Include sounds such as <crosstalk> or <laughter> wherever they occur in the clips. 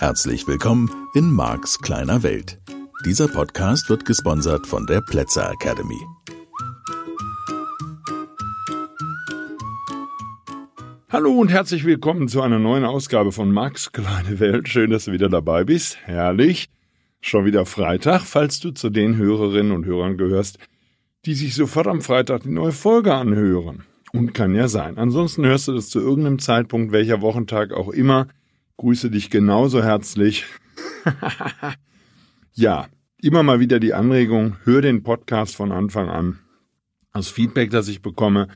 Herzlich willkommen in Marks kleiner Welt. Dieser Podcast wird gesponsert von der Plätzer Academy. Hallo und herzlich willkommen zu einer neuen Ausgabe von Marks kleine Welt. Schön, dass du wieder dabei bist. Herrlich. Schon wieder Freitag, falls du zu den Hörerinnen und Hörern gehörst, die sich sofort am Freitag die neue Folge anhören. Und kann ja sein. Ansonsten hörst du das zu irgendeinem Zeitpunkt, welcher Wochentag auch immer. Grüße dich genauso herzlich. <laughs> ja, immer mal wieder die Anregung, hör den Podcast von Anfang an. Das Feedback, das ich bekomme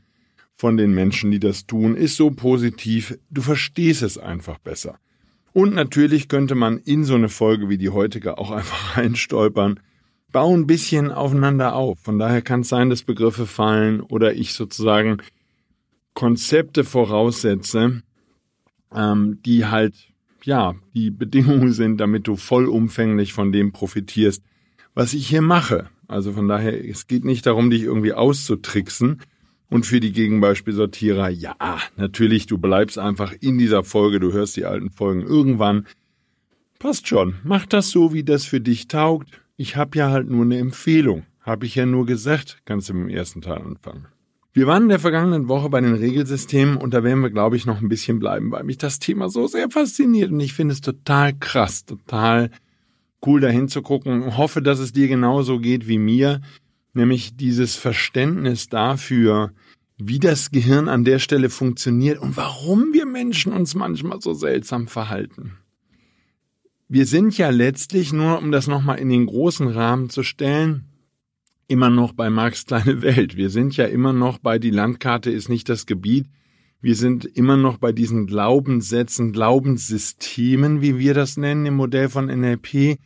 von den Menschen, die das tun, ist so positiv, du verstehst es einfach besser. Und natürlich könnte man in so eine Folge wie die heutige auch einfach <laughs> reinstolpern, bau ein bisschen aufeinander auf. Von daher kann es sein, dass Begriffe fallen oder ich sozusagen Konzepte voraussetze, ähm, die halt, ja, die Bedingungen sind, damit du vollumfänglich von dem profitierst, was ich hier mache. Also von daher, es geht nicht darum, dich irgendwie auszutricksen. Und für die Gegenbeispielsortierer, ja, natürlich, du bleibst einfach in dieser Folge, du hörst die alten Folgen irgendwann. Passt schon, mach das so, wie das für dich taugt. Ich habe ja halt nur eine Empfehlung. Habe ich ja nur gesagt, kannst du mit dem ersten Teil anfangen. Wir waren in der vergangenen Woche bei den Regelsystemen und da werden wir, glaube ich, noch ein bisschen bleiben, weil mich das Thema so sehr fasziniert und ich finde es total krass, total cool dahin zu gucken. Hoffe, dass es dir genauso geht wie mir, nämlich dieses Verständnis dafür, wie das Gehirn an der Stelle funktioniert und warum wir Menschen uns manchmal so seltsam verhalten. Wir sind ja letztlich, nur um das nochmal in den großen Rahmen zu stellen, immer noch bei Marx kleine <laughs> Welt. Wir sind ja immer noch bei die Landkarte ist nicht das Gebiet. Wir sind immer noch bei diesen Glaubenssätzen, Glaubenssystemen, wie wir das nennen im Modell von NLP.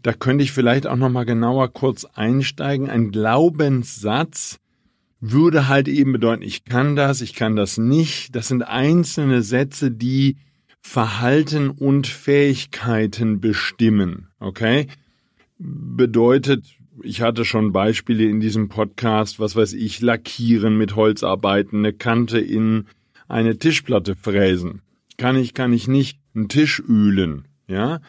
Da könnte ich vielleicht auch noch mal genauer kurz einsteigen. Ein Glaubenssatz würde halt eben bedeuten, ich kann das, ich kann das nicht. Das sind einzelne Sätze, die Verhalten und Fähigkeiten bestimmen. Okay? Bedeutet, ich hatte schon Beispiele in diesem Podcast, was weiß ich, lackieren mit Holzarbeiten, eine Kante in eine Tischplatte fräsen. Kann ich, kann ich nicht einen Tisch ühlen, ja?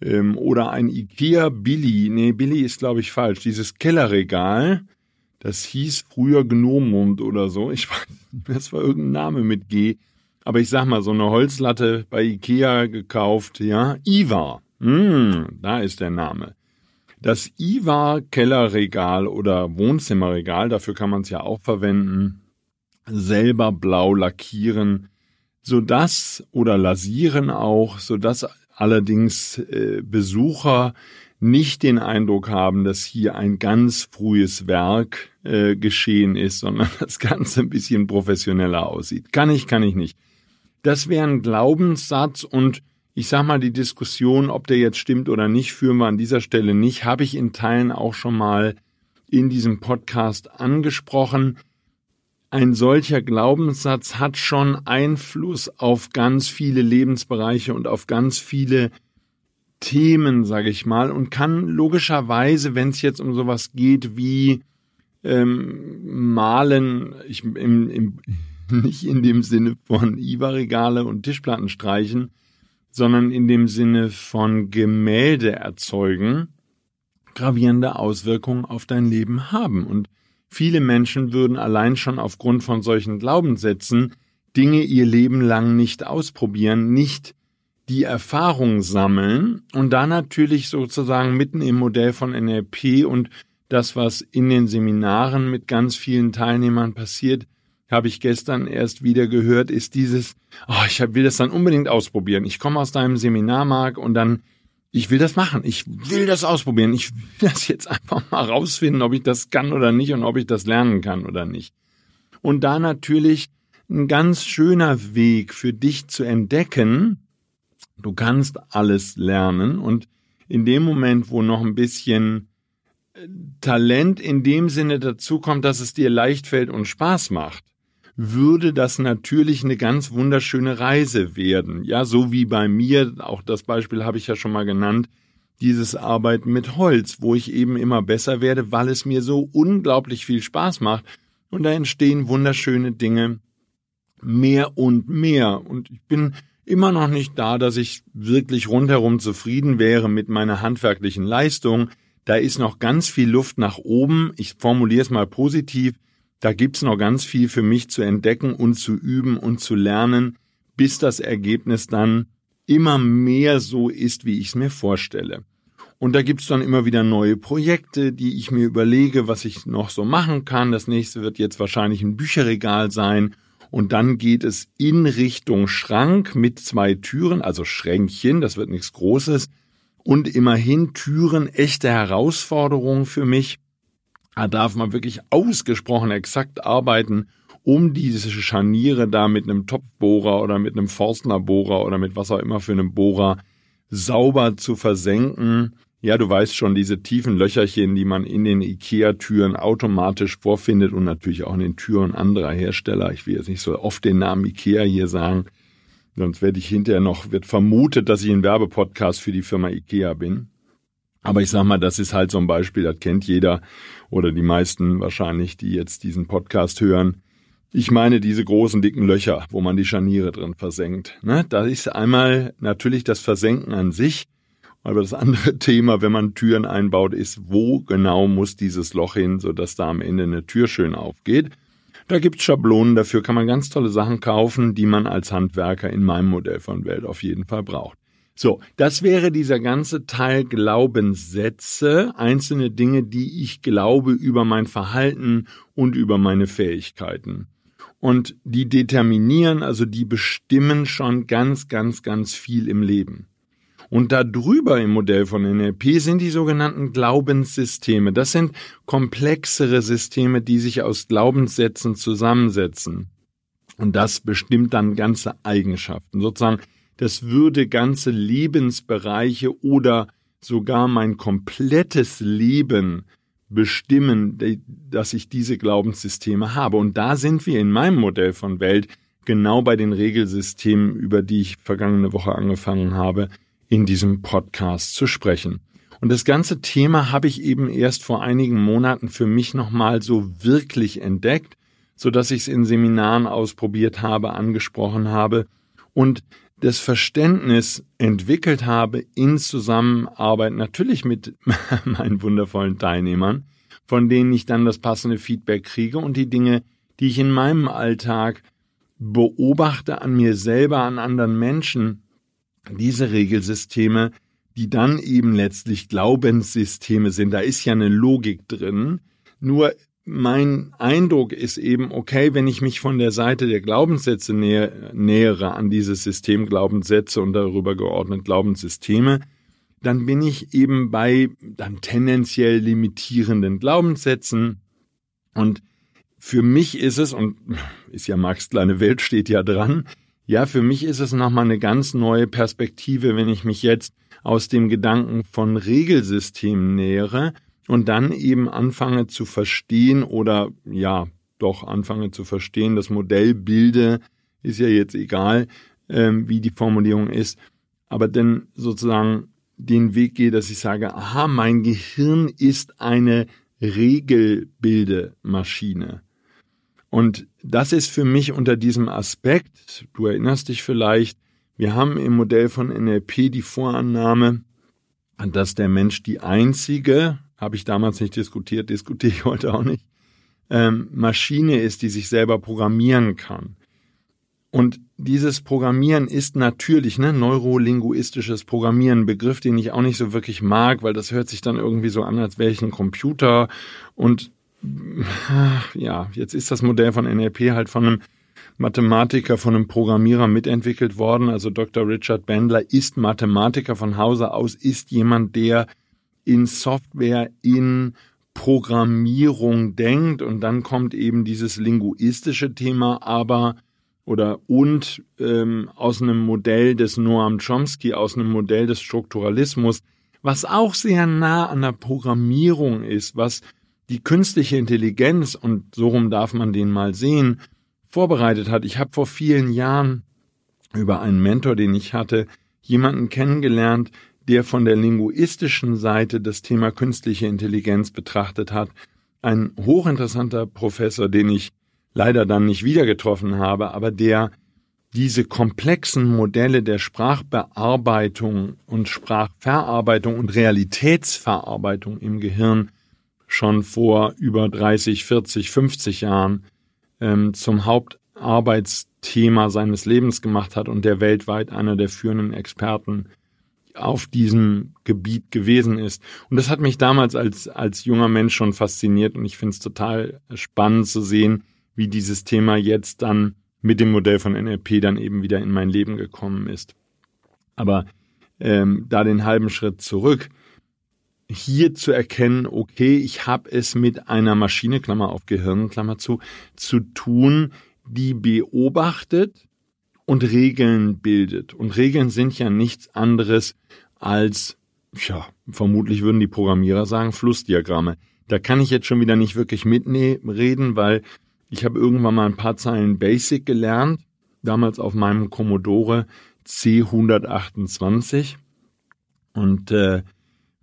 Ähm, oder ein Ikea Billy, nee, Billy ist glaube ich falsch, dieses Kellerregal, das hieß früher Gnomund oder so, ich weiß das war irgendein Name mit G, aber ich sag mal, so eine Holzlatte bei Ikea gekauft, ja, Iva, hm, da ist der Name. Das Ivar-Kellerregal oder Wohnzimmerregal, dafür kann man es ja auch verwenden, selber blau lackieren, sodass oder lasieren auch, sodass allerdings äh, Besucher nicht den Eindruck haben, dass hier ein ganz frühes Werk äh, geschehen ist, sondern <laughs> das Ganze ein bisschen professioneller aussieht. Kann ich, kann ich nicht. Das wäre ein Glaubenssatz und ich sag mal, die Diskussion, ob der jetzt stimmt oder nicht, führen wir an dieser Stelle nicht, habe ich in Teilen auch schon mal in diesem Podcast angesprochen. Ein solcher Glaubenssatz hat schon Einfluss auf ganz viele Lebensbereiche und auf ganz viele Themen, sage ich mal, und kann logischerweise, wenn es jetzt um sowas geht wie ähm, Malen, ich, im, im, <laughs> nicht in dem Sinne von IWA-Regale und Tischplatten streichen, sondern in dem Sinne von Gemälde erzeugen, gravierende Auswirkungen auf dein Leben haben. Und viele Menschen würden allein schon aufgrund von solchen Glaubenssätzen Dinge ihr Leben lang nicht ausprobieren, nicht die Erfahrung sammeln und da natürlich sozusagen mitten im Modell von NLP und das, was in den Seminaren mit ganz vielen Teilnehmern passiert, habe ich gestern erst wieder gehört, ist dieses, oh, ich will das dann unbedingt ausprobieren. Ich komme aus deinem Seminar, Marc, und dann, ich will das machen. Ich will das ausprobieren. Ich will das jetzt einfach mal rausfinden, ob ich das kann oder nicht und ob ich das lernen kann oder nicht. Und da natürlich ein ganz schöner Weg für dich zu entdecken, du kannst alles lernen und in dem Moment, wo noch ein bisschen äh, Talent in dem Sinne dazu kommt, dass es dir leicht fällt und Spaß macht, würde das natürlich eine ganz wunderschöne Reise werden. Ja, so wie bei mir, auch das Beispiel habe ich ja schon mal genannt, dieses Arbeiten mit Holz, wo ich eben immer besser werde, weil es mir so unglaublich viel Spaß macht. Und da entstehen wunderschöne Dinge mehr und mehr. Und ich bin immer noch nicht da, dass ich wirklich rundherum zufrieden wäre mit meiner handwerklichen Leistung. Da ist noch ganz viel Luft nach oben. Ich formuliere es mal positiv. Da gibt's noch ganz viel für mich zu entdecken und zu üben und zu lernen, bis das Ergebnis dann immer mehr so ist, wie ich es mir vorstelle. Und da gibt's dann immer wieder neue Projekte, die ich mir überlege, was ich noch so machen kann. Das nächste wird jetzt wahrscheinlich ein Bücherregal sein. Und dann geht es in Richtung Schrank mit zwei Türen, also Schränkchen, das wird nichts Großes. Und immerhin Türen, echte Herausforderung für mich. Da darf man wirklich ausgesprochen exakt arbeiten, um diese Scharniere da mit einem Topfbohrer oder mit einem Forstnerbohrer oder mit was auch immer für einem Bohrer sauber zu versenken ja, du weißt schon, diese tiefen Löcherchen, die man in den IKEA-Türen automatisch vorfindet und natürlich auch in den Türen anderer Hersteller. Ich will jetzt nicht so oft den Namen IKEA hier sagen, sonst werde ich hinterher noch, wird vermutet, dass ich ein Werbepodcast für die Firma IKEA bin. Aber ich sag mal, das ist halt so ein Beispiel, das kennt jeder oder die meisten wahrscheinlich, die jetzt diesen Podcast hören. Ich meine diese großen dicken Löcher, wo man die Scharniere drin versenkt. Ne? Da ist einmal natürlich das Versenken an sich, aber das andere <laughs> Thema, wenn man Türen einbaut, ist, wo genau muss dieses Loch hin, sodass da am Ende eine Tür schön aufgeht. Da gibt's Schablonen, dafür kann man ganz tolle Sachen kaufen, die man als Handwerker in meinem Modell von Welt auf jeden Fall braucht. So, das wäre dieser ganze Teil Glaubenssätze, einzelne Dinge, die ich glaube über mein Verhalten und über meine Fähigkeiten. Und die determinieren, also die bestimmen schon ganz, ganz, ganz viel im Leben. Und darüber im Modell von NLP sind die sogenannten Glaubenssysteme. Das sind komplexere Systeme, die sich aus Glaubenssätzen zusammensetzen. Und das bestimmt dann ganze Eigenschaften. Sozusagen, das würde ganze Lebensbereiche oder sogar mein komplettes Leben bestimmen, dass ich diese Glaubenssysteme habe. Und da sind wir in meinem Modell von Welt genau bei den Regelsystemen, über die ich vergangene Woche angefangen habe, in diesem Podcast zu sprechen. Und das ganze Thema habe ich eben erst vor einigen Monaten für mich nochmal so wirklich entdeckt, so dass ich es in Seminaren ausprobiert habe, angesprochen habe und das Verständnis entwickelt habe in Zusammenarbeit natürlich mit <laughs> meinen wundervollen Teilnehmern, von denen ich dann das passende Feedback kriege und die Dinge, die ich in meinem Alltag beobachte an mir selber, an anderen Menschen, diese Regelsysteme, die dann eben letztlich Glaubenssysteme sind, da ist ja eine Logik drin. Nur mein Eindruck ist eben, okay, wenn ich mich von der Seite der Glaubenssätze nähe, nähere an dieses System Glaubenssätze und darüber geordnet Glaubenssysteme, dann bin ich eben bei dann tendenziell limitierenden Glaubenssätzen. Und für mich ist es, und ist ja Marx kleine Welt steht ja dran, ja, für mich ist es nochmal eine ganz neue Perspektive, wenn ich mich jetzt aus dem Gedanken von Regelsystemen nähere und dann eben anfange zu verstehen oder ja, doch anfange zu verstehen, das Modell bilde, ist ja jetzt egal, ähm, wie die Formulierung ist, aber dann sozusagen den Weg gehe, dass ich sage, aha, mein Gehirn ist eine Regelbildemaschine. Und das ist für mich unter diesem Aspekt, du erinnerst dich vielleicht, wir haben im Modell von NLP die Vorannahme, dass der Mensch die einzige, habe ich damals nicht diskutiert, diskutiere ich heute auch nicht, ähm, Maschine ist, die sich selber programmieren kann. Und dieses Programmieren ist natürlich, ne, neurolinguistisches Programmieren, Begriff, den ich auch nicht so wirklich mag, weil das hört sich dann irgendwie so an, als wäre ich ein Computer und ja, jetzt ist das Modell von NLP halt von einem Mathematiker, von einem Programmierer mitentwickelt worden. Also Dr. Richard Bandler ist Mathematiker von Hause aus, ist jemand, der in Software, in Programmierung denkt und dann kommt eben dieses linguistische Thema aber oder und ähm, aus einem Modell des Noam Chomsky, aus einem Modell des Strukturalismus, was auch sehr nah an der Programmierung ist, was die künstliche Intelligenz, und so rum darf man den mal sehen, vorbereitet hat. Ich habe vor vielen Jahren über einen Mentor, den ich hatte, jemanden kennengelernt, der von der linguistischen Seite das Thema künstliche Intelligenz betrachtet hat. Ein hochinteressanter Professor, den ich leider dann nicht wieder getroffen habe, aber der diese komplexen Modelle der Sprachbearbeitung und Sprachverarbeitung und Realitätsverarbeitung im Gehirn schon vor über 30, 40, 50 Jahren ähm, zum Hauptarbeitsthema seines Lebens gemacht hat und der weltweit einer der führenden Experten auf diesem Gebiet gewesen ist. Und das hat mich damals als, als junger Mensch schon fasziniert und ich finde es total spannend zu sehen, wie dieses Thema jetzt dann mit dem Modell von NLP dann eben wieder in mein Leben gekommen ist. Aber ähm, da den halben Schritt zurück, hier zu erkennen, okay, ich habe es mit einer Maschine, Klammer auf Gehirn, Klammer zu, zu tun, die beobachtet und Regeln bildet. Und Regeln sind ja nichts anderes als, ja, vermutlich würden die Programmierer sagen, Flussdiagramme. Da kann ich jetzt schon wieder nicht wirklich mitreden, weil ich habe irgendwann mal ein paar Zeilen Basic gelernt, damals auf meinem Commodore C128 und äh,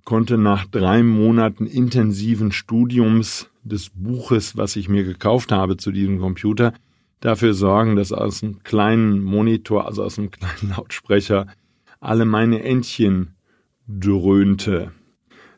konnte nach drei Monaten intensiven Studiums des Buches, was ich mir gekauft habe zu diesem Computer, dafür sorgen, dass aus einem kleinen Monitor, also aus einem <laughs> kleinen Lautsprecher, alle meine Entchen dröhnte.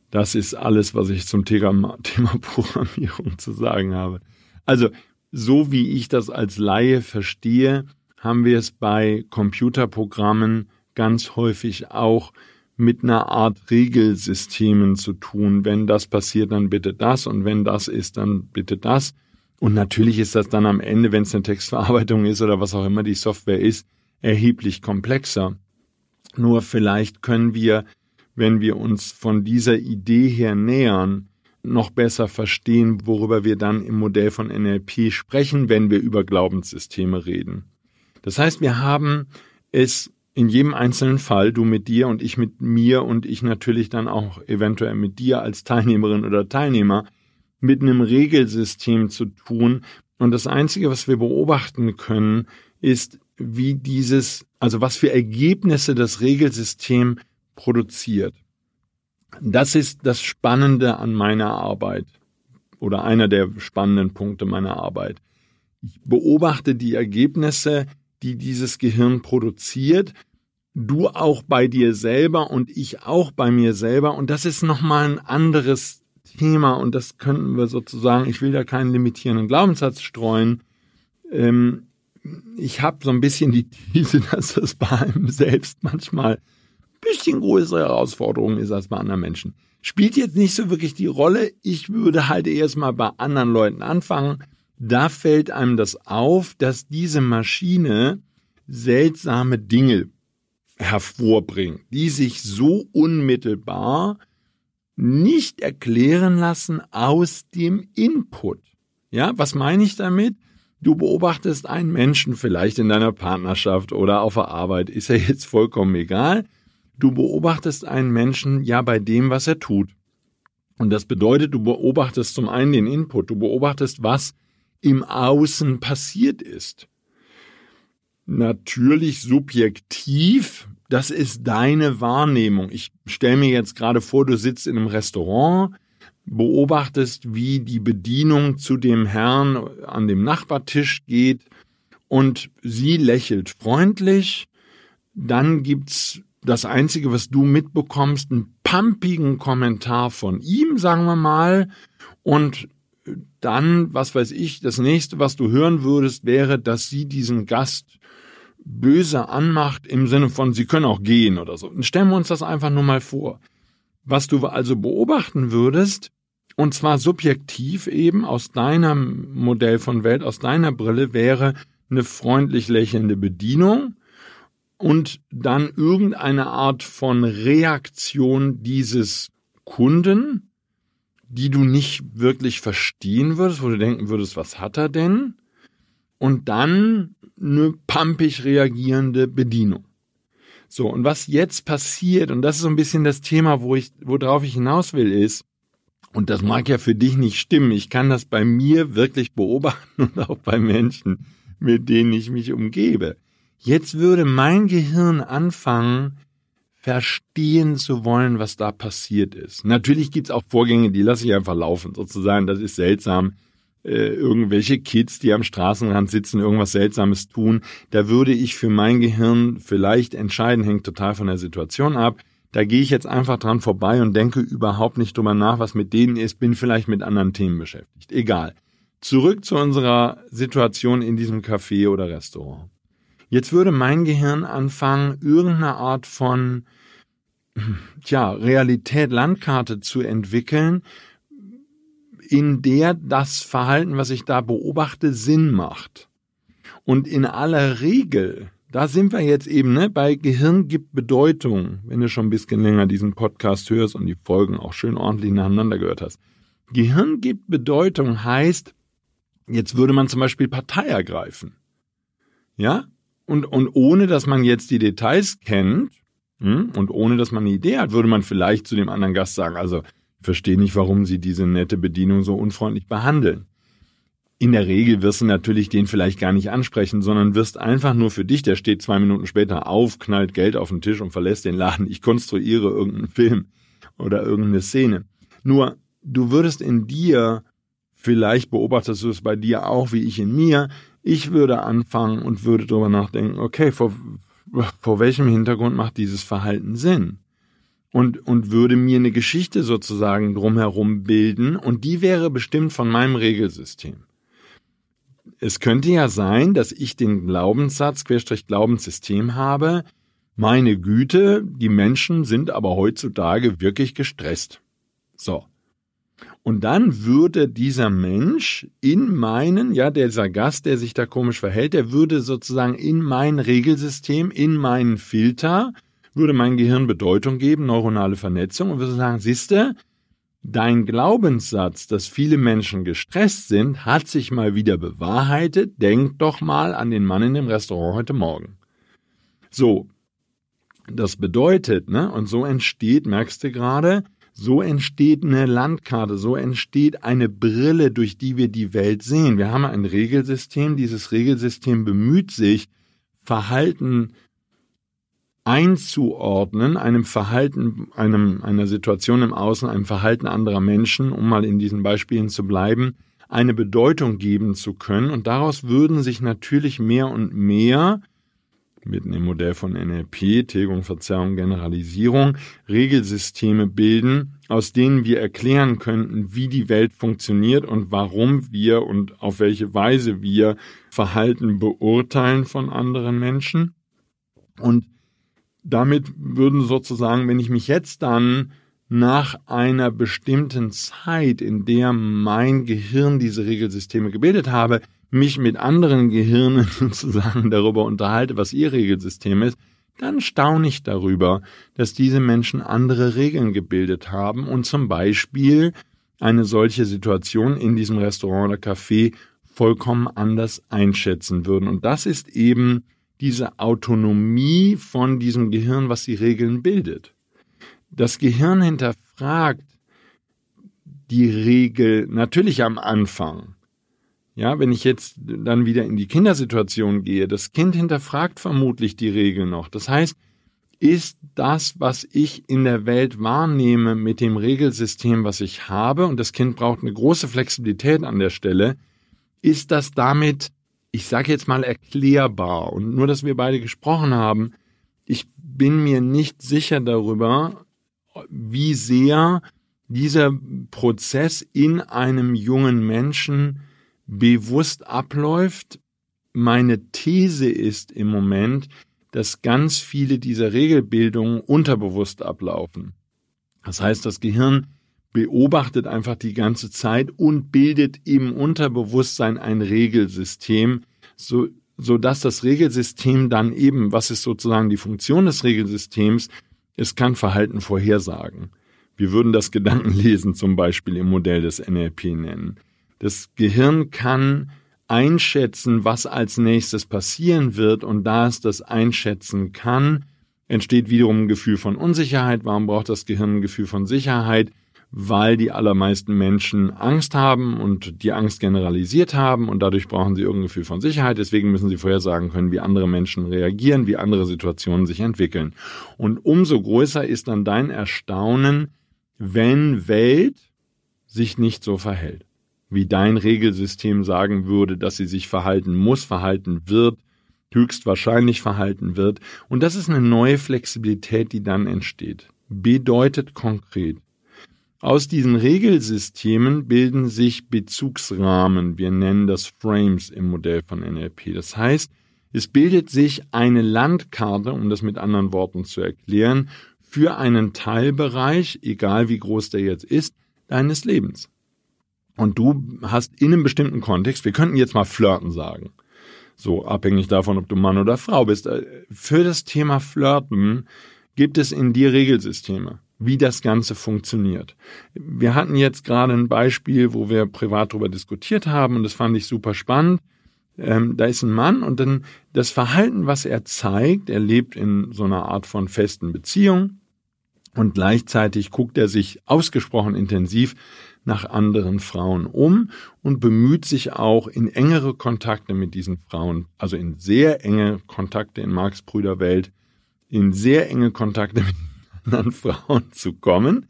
Das ist alles, was ich zum <laughs> Thema, Programmierung zu sagen habe. Also so wie ich das als Laie verstehe, haben wir es bei Computerprogrammen ganz häufig auch mit einer Art Regelsystemen zu tun. Wenn das passiert, dann bitte das und wenn das ist, dann bitte das. Und natürlich ist das dann am Ende, wenn es eine Textverarbeitung ist oder was auch immer die Software ist, erheblich komplexer. Nur vielleicht können wir, wenn wir uns von dieser Idee her nähern, noch besser verstehen, worüber wir dann im Modell von NLP sprechen, wenn wir über Glaubenssysteme reden. Das heißt, wir haben es in jedem einzelnen Fall, du mit dir und ich mit mir und ich natürlich dann auch eventuell mit dir als Teilnehmerin oder Teilnehmer, mit einem Regelsystem zu tun. Und das Einzige, was wir beobachten können, ist, wie dieses, also was für Ergebnisse das Regelsystem produziert. Das ist das Spannende an meiner Arbeit oder einer der spannenden Punkte meiner Arbeit. Ich beobachte die Ergebnisse, die dieses Gehirn produziert, du auch bei dir selber und ich auch bei mir selber und das ist nochmal ein anderes Thema und das könnten wir sozusagen, ich will da keinen limitierenden Glaubenssatz streuen. Ähm, ich habe so ein bisschen die These, <laughs> dass das bei einem selbst manchmal bisschen größere Herausforderung ist als bei anderen Menschen. Spielt jetzt nicht so wirklich die Rolle. Ich würde halt erstmal bei anderen Leuten anfangen. Da fällt einem das auf, dass diese Maschine seltsame Dinge hervorbringt, die sich so unmittelbar nicht erklären lassen aus dem Input. Ja, was meine ich damit? Du beobachtest einen Menschen vielleicht in deiner Partnerschaft oder auf der Arbeit, ist ja jetzt vollkommen egal. Du beobachtest einen Menschen ja bei dem, was er tut. Und das bedeutet, du beobachtest zum einen den Input, du beobachtest, was im Außen passiert ist. Natürlich subjektiv, das ist deine Wahrnehmung. Ich stelle mir jetzt gerade vor, du sitzt in einem Restaurant, beobachtest, wie die Bedienung zu dem Herrn an dem Nachbartisch geht und sie lächelt freundlich. Dann gibt's das Einzige, was du mitbekommst, einen pumpigen Kommentar von ihm, sagen wir mal, und dann, was weiß ich, das nächste, was du hören würdest, wäre, dass sie diesen Gast böse anmacht im Sinne von, sie können auch gehen oder so. Und stellen wir uns das einfach nur mal vor. Was du also beobachten würdest, und zwar subjektiv eben aus deinem Modell von Welt, aus deiner Brille, wäre eine freundlich lächelnde Bedienung, und dann irgendeine Art von Reaktion dieses Kunden, die du nicht wirklich verstehen würdest, wo du denken würdest, was hat er denn? Und dann eine pampig reagierende Bedienung. So, und was jetzt passiert, und das ist so ein bisschen das Thema, wo ich, worauf ich hinaus will, ist, und das mag ja für dich nicht stimmen, ich kann das bei mir wirklich beobachten <laughs> und auch bei Menschen, mit denen ich mich umgebe. Jetzt würde mein Gehirn anfangen, verstehen zu wollen, was da passiert ist. Natürlich gibt's auch Vorgänge, die lasse ich einfach laufen, sozusagen. Das ist seltsam. Äh, irgendwelche Kids, die am Straßenrand sitzen, irgendwas Seltsames tun. Da würde ich für mein Gehirn vielleicht entscheiden, hängt total von der Situation ab. Da gehe ich jetzt einfach dran vorbei und denke überhaupt nicht drüber nach, was mit denen ist, bin vielleicht mit anderen Themen beschäftigt. Egal. Zurück zu unserer Situation in diesem Café oder Restaurant. Jetzt würde mein Gehirn anfangen, irgendeine Art von tja, Realität, Landkarte zu entwickeln, in der das Verhalten, was ich da beobachte, Sinn macht. Und in aller Regel, da sind wir jetzt eben, ne, bei Gehirn gibt Bedeutung, wenn du schon ein bisschen länger diesen Podcast hörst und die Folgen auch schön ordentlich nacheinander gehört hast. Gehirn gibt Bedeutung heißt, jetzt würde man zum Beispiel Partei ergreifen. Ja? Und, und ohne, dass man jetzt die Details kennt, hm, und ohne, dass man eine Idee hat, würde man vielleicht zu dem anderen Gast sagen, also verstehe nicht, warum Sie diese nette Bedienung so unfreundlich behandeln. In der Regel wirst du natürlich den vielleicht gar nicht ansprechen, sondern wirst einfach nur für dich, der steht zwei Minuten später auf, knallt Geld auf den Tisch und verlässt den Laden. Ich konstruiere irgendeinen Film oder irgendeine Szene. Nur, du würdest in dir, vielleicht beobachtest du es bei dir auch wie ich in mir, ich würde anfangen und würde darüber nachdenken, okay, vor, vor welchem Hintergrund macht dieses Verhalten Sinn? Und, und würde mir eine Geschichte sozusagen drumherum bilden und die wäre bestimmt von meinem Regelsystem. Es könnte ja sein, dass ich den Glaubenssatz, Querstrich Glaubenssystem habe, meine Güte, die Menschen sind aber heutzutage wirklich gestresst. So. Und dann würde dieser Mensch in meinen, ja, dieser Gast, der sich da komisch verhält, der würde sozusagen in mein Regelsystem, in meinen Filter, würde mein Gehirn Bedeutung geben, neuronale Vernetzung und würde sagen, siehste, dein Glaubenssatz, dass viele Menschen gestresst sind, hat sich mal wieder bewahrheitet. Denk doch mal an den Mann in dem Restaurant heute Morgen. So. Das bedeutet, ne, und so entsteht, merkst du gerade, so entsteht eine Landkarte, so entsteht eine Brille, durch die wir die Welt sehen. Wir haben ein Regelsystem, dieses Regelsystem bemüht sich, Verhalten einzuordnen, einem Verhalten, einem, einer Situation im Außen, einem Verhalten anderer Menschen, um mal in diesen Beispielen zu bleiben, eine Bedeutung geben zu können. Und daraus würden sich natürlich mehr und mehr mit dem Modell von NLP, Tilgung, Verzerrung, Generalisierung, Regelsysteme bilden, aus denen wir erklären könnten, wie die Welt funktioniert und warum wir und auf welche Weise wir Verhalten beurteilen von anderen Menschen. Und damit würden sozusagen, wenn ich mich jetzt dann nach einer bestimmten Zeit, in der mein Gehirn diese Regelsysteme gebildet habe, mich mit anderen Gehirnen <laughs> sozusagen darüber unterhalte, was ihr Regelsystem ist, dann staune ich darüber, dass diese Menschen andere Regeln gebildet haben und zum Beispiel eine solche Situation in diesem Restaurant oder Café vollkommen anders einschätzen würden. Und das ist eben diese Autonomie von diesem Gehirn, was die Regeln bildet. Das Gehirn hinterfragt die Regel natürlich am Anfang. Ja, wenn ich jetzt dann wieder in die Kindersituation gehe, das Kind hinterfragt vermutlich die Regel noch. Das heißt, ist das, was ich in der Welt wahrnehme mit dem Regelsystem, was ich habe, und das Kind braucht eine große Flexibilität an der Stelle, ist das damit, ich sage jetzt mal, erklärbar. Und nur, dass wir beide gesprochen haben, ich bin mir nicht sicher darüber, wie sehr dieser Prozess in einem jungen Menschen bewusst abläuft. Meine These ist im Moment, dass ganz viele dieser Regelbildungen unterbewusst ablaufen. Das heißt, das Gehirn beobachtet einfach die ganze Zeit und bildet im Unterbewusstsein ein Regelsystem, so, so dass das Regelsystem dann eben, was ist sozusagen die Funktion des Regelsystems? Es kann Verhalten vorhersagen. Wir würden das <laughs> Gedankenlesen zum Beispiel im Modell des NLP nennen. Das Gehirn kann einschätzen, was als nächstes passieren wird und da es das einschätzen kann, entsteht wiederum ein Gefühl von Unsicherheit. Warum braucht das Gehirn ein Gefühl von Sicherheit? Weil die allermeisten Menschen Angst haben und die Angst generalisiert haben und dadurch brauchen sie irgendein Gefühl von Sicherheit. Deswegen müssen sie vorhersagen können, wie andere Menschen reagieren, wie andere Situationen sich entwickeln. Und umso größer ist dann dein Erstaunen, wenn Welt sich nicht so verhält wie dein Regelsystem sagen würde, dass sie sich verhalten muss, verhalten wird, höchstwahrscheinlich verhalten wird. Und das ist eine neue Flexibilität, die dann entsteht. Bedeutet konkret. Aus diesen Regelsystemen bilden sich Bezugsrahmen. Wir nennen das Frames im Modell von NLP. Das heißt, es bildet sich eine Landkarte, um das mit anderen Worten zu erklären, für einen Teilbereich, egal wie groß der jetzt ist, deines Lebens. Und du hast in einem bestimmten Kontext, wir könnten jetzt mal flirten sagen, so abhängig davon, ob du Mann oder Frau bist. Äh, für das Thema Flirten gibt es in dir Regelsysteme, wie das Ganze funktioniert. Wir hatten jetzt gerade ein Beispiel, wo wir privat darüber diskutiert haben und das fand ich super spannend. Ähm, da ist ein Mann und dann das Verhalten, was er zeigt, er lebt in so einer Art von festen Beziehung und gleichzeitig guckt er sich ausgesprochen intensiv nach anderen Frauen um und bemüht sich auch in engere Kontakte mit diesen Frauen, also in sehr enge Kontakte in Marx Brüderwelt, in sehr enge Kontakte mit anderen <laughs> Frauen zu kommen.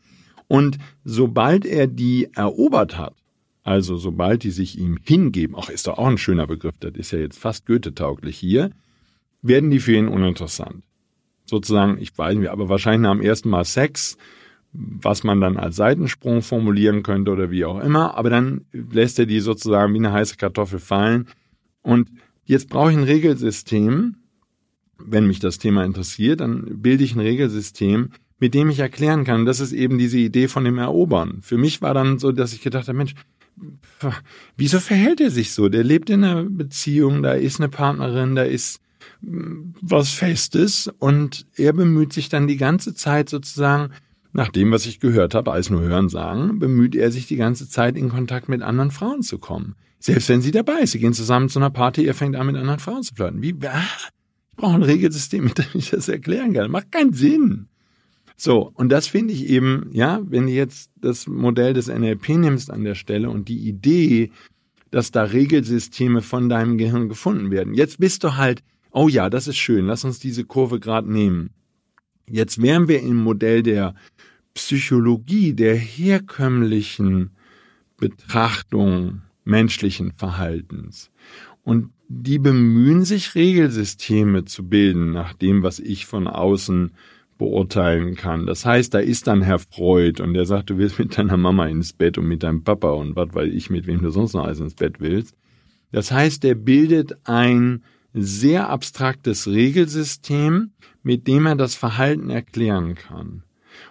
Und sobald er die erobert hat, also sobald die sich ihm hingeben, auch ist doch auch ein schöner Begriff, das ist ja jetzt fast Goethe-tauglich hier, werden die für ihn uninteressant. Sozusagen, ich weiß nicht, aber wahrscheinlich dem ersten Mal Sex, was man dann als Seitensprung formulieren könnte oder wie auch immer, aber dann lässt er die sozusagen wie eine heiße Kartoffel fallen. Und jetzt brauche ich ein Regelsystem, wenn mich das Thema interessiert, dann bilde ich ein Regelsystem, mit dem ich erklären kann, das ist eben diese Idee von dem Erobern. Für mich war dann so, dass ich gedacht habe, Mensch, wieso verhält er sich so? Der lebt in einer Beziehung, da ist eine Partnerin, da ist hm, was Festes und er bemüht sich dann die ganze Zeit sozusagen, nach dem, was ich gehört habe, als nur Hören sagen, bemüht er sich die ganze Zeit in Kontakt mit anderen Frauen zu kommen. Selbst wenn sie dabei ist. Sie gehen zusammen zu einer Party, er fängt an mit anderen Frauen zu flirten. Wie, ah, ich brauche ein Regelsystem, <laughs> mit dem ich das erklären kann. Macht keinen Sinn. So, und das finde ich eben, ja, wenn du jetzt das Modell des NLP nimmst an der Stelle und die Idee, dass da Regelsysteme von deinem Gehirn gefunden werden. Jetzt bist du halt, oh ja, das ist schön, lass uns diese Kurve gerade nehmen. Jetzt wären wir im Modell der Psychologie, der herkömmlichen Betrachtung menschlichen Verhaltens. Und die bemühen sich, Regelsysteme zu bilden, nach dem, was ich von außen beurteilen kann. Das heißt, da ist dann Herr Freud und der sagt, du willst mit deiner Mama ins Bett und mit deinem Papa und was weiß ich, mit wem du sonst noch alles ins Bett willst. Das heißt, der bildet ein sehr abstraktes Regelsystem, mit dem er das Verhalten erklären kann.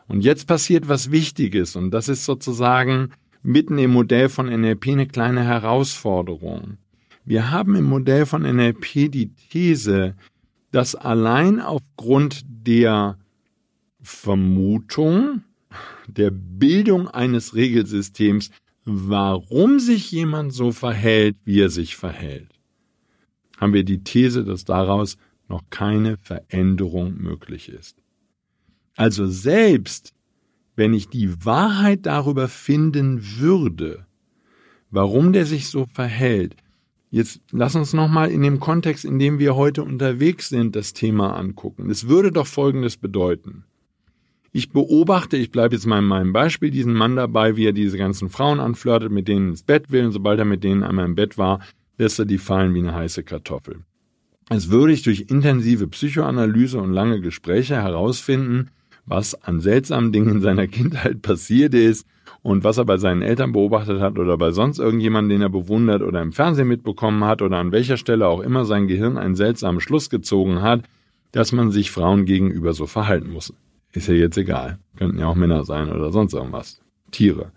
Und jetzt passiert was Wichtiges und das ist sozusagen mitten im Modell von NLP eine kleine Herausforderung. Wir haben im Modell von NLP die These, dass allein aufgrund der Vermutung der Bildung eines Regelsystems, warum sich jemand so verhält, wie er sich verhält, haben wir die These, dass daraus noch keine Veränderung möglich ist. Also selbst wenn ich die Wahrheit darüber finden würde, warum der sich so verhält, Jetzt lass uns nochmal in dem Kontext, in dem wir heute unterwegs sind, das Thema angucken. Es würde doch Folgendes bedeuten. Ich beobachte, ich bleibe jetzt mal in meinem Beispiel, diesen Mann dabei, wie er diese ganzen Frauen anflirtet, mit denen ins Bett will, und sobald er mit denen einmal im Bett war, lässt er die fallen wie eine heiße Kartoffel. Es würde ich durch intensive Psychoanalyse und lange Gespräche herausfinden, was an seltsamen Dingen in seiner Kindheit passiert ist und was er bei seinen Eltern beobachtet hat oder bei sonst irgendjemandem, den er bewundert oder im Fernsehen mitbekommen hat oder an welcher Stelle auch immer sein Gehirn einen seltsamen Schluss gezogen hat, dass man sich Frauen gegenüber so verhalten muss. Ist ja jetzt egal. Könnten ja auch Männer sein oder sonst irgendwas. Tiere.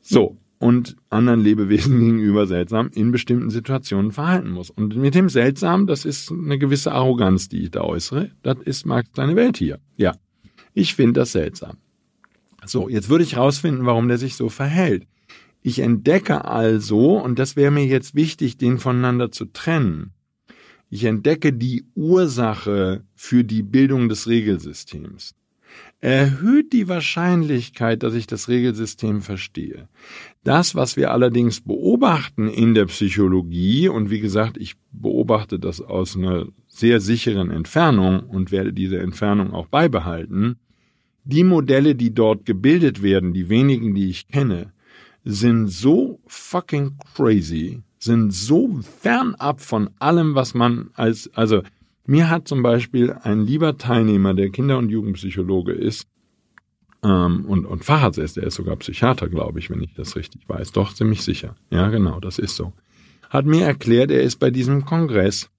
So. Und anderen Lebewesen <laughs> gegenüber seltsam in bestimmten Situationen verhalten muss. Und mit dem seltsam, das ist eine gewisse Arroganz, die ich da äußere. Das ist Marx seine Welt hier. Ja. Ich finde das seltsam. So, jetzt würde ich rausfinden, warum der sich so verhält. Ich entdecke also, und das wäre mir jetzt wichtig, den voneinander zu trennen. Ich entdecke die Ursache für die Bildung des Regelsystems. Erhöht die Wahrscheinlichkeit, dass ich das Regelsystem verstehe. Das, was wir allerdings beobachten in der Psychologie, und wie gesagt, ich beobachte das aus einer sehr sicheren Entfernung und werde diese Entfernung auch beibehalten, die Modelle, die dort gebildet werden, die wenigen, die ich kenne, sind so fucking crazy, sind so fernab von allem, was man als, also mir hat zum Beispiel ein lieber Teilnehmer, der Kinder- und Jugendpsychologe ist, ähm, und, und Facharzt ist, der ist sogar Psychiater, glaube ich, wenn ich das richtig weiß. Doch, ziemlich sicher. Ja, genau, das ist so. Hat mir erklärt, er ist bei diesem Kongress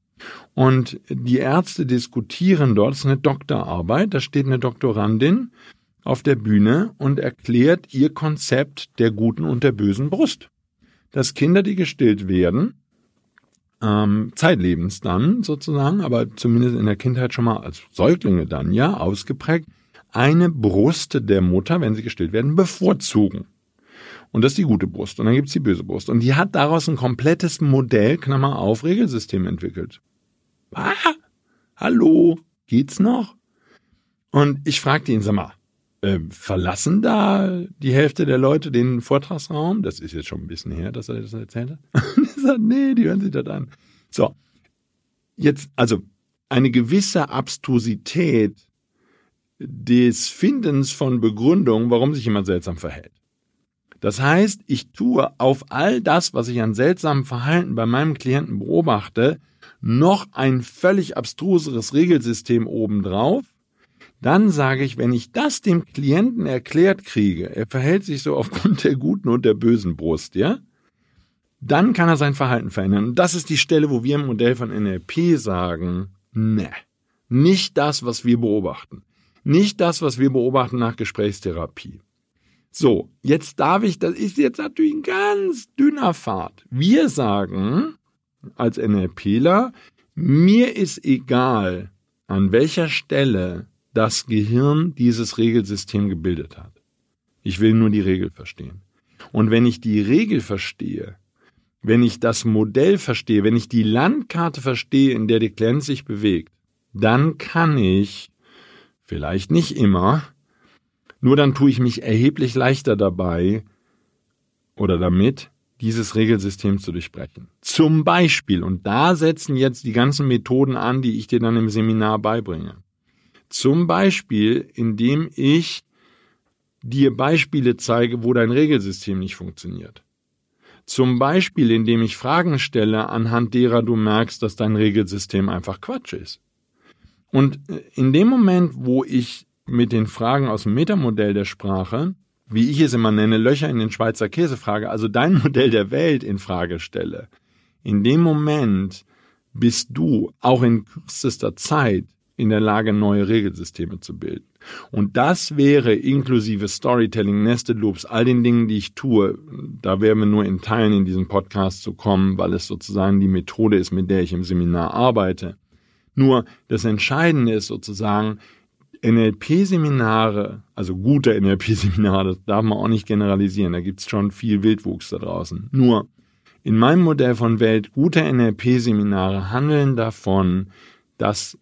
und die Ärzte diskutieren dort, es ist eine Doktorarbeit, da steht eine Doktorandin auf der Bühne und erklärt ihr Konzept der guten und der bösen Brust. Dass Kinder, die gestillt werden, ähm, zeitlebens dann sozusagen, aber zumindest in der Kindheit schon mal als Säuglinge dann, ja, ausgeprägt, eine Brust der Mutter, wenn sie gestillt werden, bevorzugen. Und das ist die gute Brust. Und dann gibt's die böse Brust. Und die hat daraus ein komplettes Modell, Klammer auf, Regelsystem entwickelt. Ah, hallo, geht's noch? Und ich fragte ihn, sag mal, äh, verlassen da die Hälfte der Leute den Vortragsraum? Das ist jetzt schon ein bisschen her, dass er das erzählt hat. <laughs> Und er sagt, nee, die hören sich das an. So, jetzt, also eine gewisse Abstrusität des Findens von Begründung, warum sich jemand seltsam verhält. Das heißt, ich tue auf all das, was ich an seltsamem Verhalten bei meinem Klienten beobachte, noch ein völlig abstruseres Regelsystem obendrauf. Dann sage ich, wenn ich das dem Klienten erklärt kriege, er verhält sich so <laughs> aufgrund der guten und der bösen Brust, ja? Dann kann er sein Verhalten verändern. Und das ist die Stelle, wo wir im Modell von NLP sagen, ne, nicht das, was wir beobachten. Nicht das, was wir beobachten nach Gesprächstherapie. So, jetzt darf ich, das ist jetzt natürlich ein ganz dünner Pfad. Wir sagen als NLPler, mir ist egal, an welcher Stelle das Gehirn dieses Regelsystem gebildet hat. Ich will nur die Regel verstehen. Und wenn ich die Regel verstehe, wenn ich das Modell verstehe, wenn ich die Landkarte verstehe, in der der Klient sich bewegt, dann kann ich Vielleicht nicht immer. Nur dann tue ich mich erheblich leichter dabei oder damit, dieses Regelsystem zu durchbrechen. Zum Beispiel, und da setzen jetzt die ganzen Methoden an, die ich dir dann im Seminar beibringe. Zum Beispiel, indem ich dir Beispiele zeige, wo dein Regelsystem nicht funktioniert. Zum Beispiel, indem ich Fragen stelle, anhand derer du merkst, dass dein Regelsystem einfach Quatsch ist. Und äh, in dem Moment, wo ich mit den Fragen aus dem Metamodell der Sprache, wie ich es immer nenne, Löcher in den Schweizer Käse frage, also dein <laughs> Modell der Welt in Frage stelle, in dem Moment bist du auch in kürzester Zeit in der Lage, neue Regelsysteme zu bilden. Und das wäre inklusive Storytelling, Nested Loops, all den Dingen, die ich tue, da werden wir nur in Teilen in diesem Podcast zu kommen, weil es sozusagen die Methode ist, mit der ich im Seminar arbeite. Nur das Entscheidende ist sozusagen, NLP-Seminare, also gute NLP-Seminare, das darf man auch nicht generalisieren, da gibt's schon viel Wildwuchs da draußen. Nur in meinem Modell von Welt, gute NLP-Seminare handeln davon, dass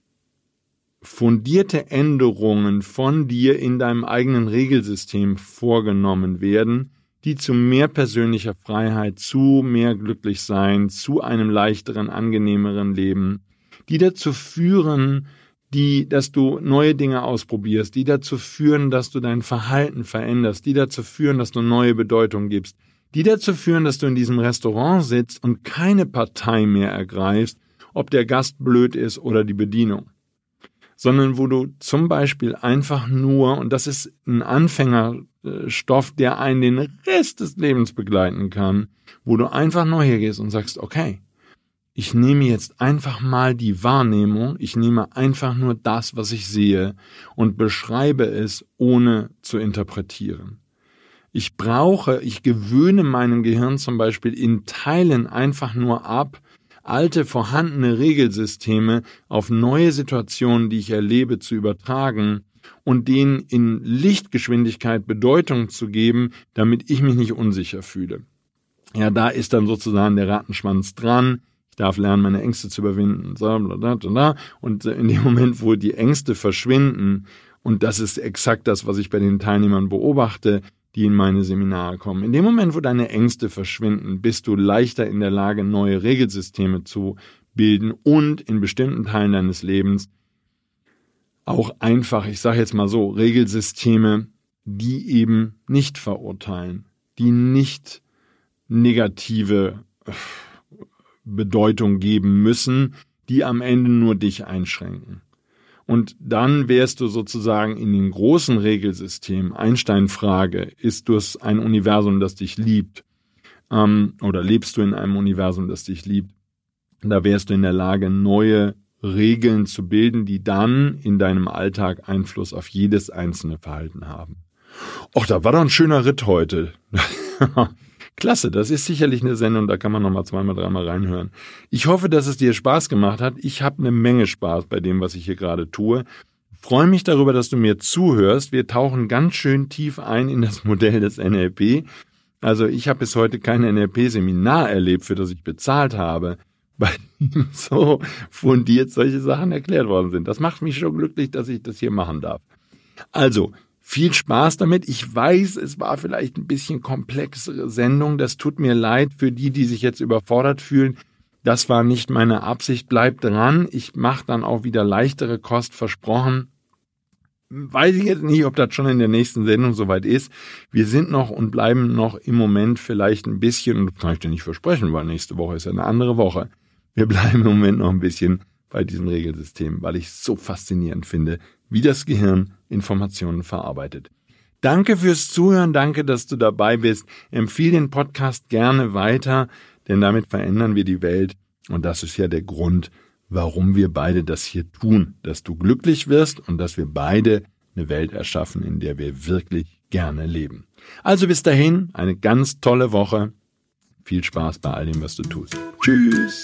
fundierte Änderungen von dir in deinem eigenen Regelsystem vorgenommen werden, die zu mehr persönlicher Freiheit, zu mehr Glücklichsein, zu einem leichteren, angenehmeren Leben, die dazu führen, die, dass du neue Dinge ausprobierst, die dazu führen, dass du dein Verhalten veränderst, die dazu führen, dass du neue Bedeutung gibst, die dazu führen, dass du in diesem Restaurant sitzt und keine Partei mehr ergreifst, ob der Gast blöd ist oder die Bedienung, sondern wo du zum Beispiel einfach nur, und das ist ein Anfängerstoff, der einen den Rest des Lebens begleiten kann, wo du einfach neu hier gehst und sagst, okay, ich nehme jetzt einfach mal die Wahrnehmung, ich nehme einfach nur das, was ich sehe und beschreibe es, ohne zu interpretieren. Ich brauche, ich gewöhne meinem Gehirn zum Beispiel in Teilen einfach nur ab, alte vorhandene Regelsysteme auf neue Situationen, die ich erlebe, zu übertragen und denen in Lichtgeschwindigkeit Bedeutung zu geben, damit ich mich nicht unsicher fühle. Ja, da ist dann sozusagen der Rattenschwanz dran ich darf lernen, meine Ängste zu überwinden. Und in dem Moment, wo die Ängste verschwinden, und das ist exakt das, was ich bei den Teilnehmern beobachte, die in meine Seminare kommen. In dem Moment, wo deine Ängste verschwinden, bist du leichter in der Lage, neue Regelsysteme zu bilden und in bestimmten Teilen deines Lebens auch einfach, ich sage jetzt mal so, Regelsysteme, die eben nicht verurteilen, die nicht negative äh, Bedeutung geben müssen, die am Ende nur dich einschränken. Und dann wärst du sozusagen in dem großen Regelsystem, Einstein-Frage, ist du ein Universum, das dich liebt? Ähm, oder lebst du in einem Universum, das dich liebt? Da wärst du in der Lage, neue Regeln zu bilden, die dann in deinem Alltag Einfluss auf jedes einzelne Verhalten haben. Och, da war doch ein schöner Ritt heute. <laughs> Klasse, das ist sicherlich eine Sendung, da kann man nochmal zweimal, dreimal reinhören. Ich hoffe, dass es dir Spaß gemacht hat. Ich habe eine Menge Spaß bei dem, was ich hier gerade tue. Freue mich darüber, dass du mir zuhörst. Wir tauchen ganz schön tief ein in das Modell des NLP. Also ich habe bis heute kein NLP-Seminar erlebt, für das ich bezahlt habe, <laughs> bei dem so fundiert solche Sachen erklärt worden sind. Das macht mich schon glücklich, dass ich das hier machen darf. Also, viel Spaß damit. Ich weiß, es war vielleicht ein bisschen komplexere Sendung. Das tut mir leid für die, die sich jetzt überfordert fühlen. Das war nicht meine Absicht. Bleibt dran. Ich mache dann auch wieder leichtere Kost versprochen. Weiß ich jetzt nicht, ob das schon in der nächsten Sendung soweit ist. Wir sind noch und bleiben noch im Moment vielleicht ein bisschen, und das kann ich dir nicht versprechen, weil nächste Woche ist ja eine andere Woche. Wir bleiben im Moment noch ein bisschen bei diesem Regelsystem, weil ich es so faszinierend finde, wie das Gehirn Informationen verarbeitet. Danke fürs Zuhören, danke, dass du dabei bist. Empfehle den Podcast gerne weiter, denn damit verändern wir die Welt. Und das ist ja der Grund, warum wir beide das hier tun, dass du glücklich wirst und dass wir beide eine Welt erschaffen, in der wir wirklich gerne leben. Also bis dahin, eine ganz tolle Woche. Viel Spaß bei all dem, was du tust. Tschüss.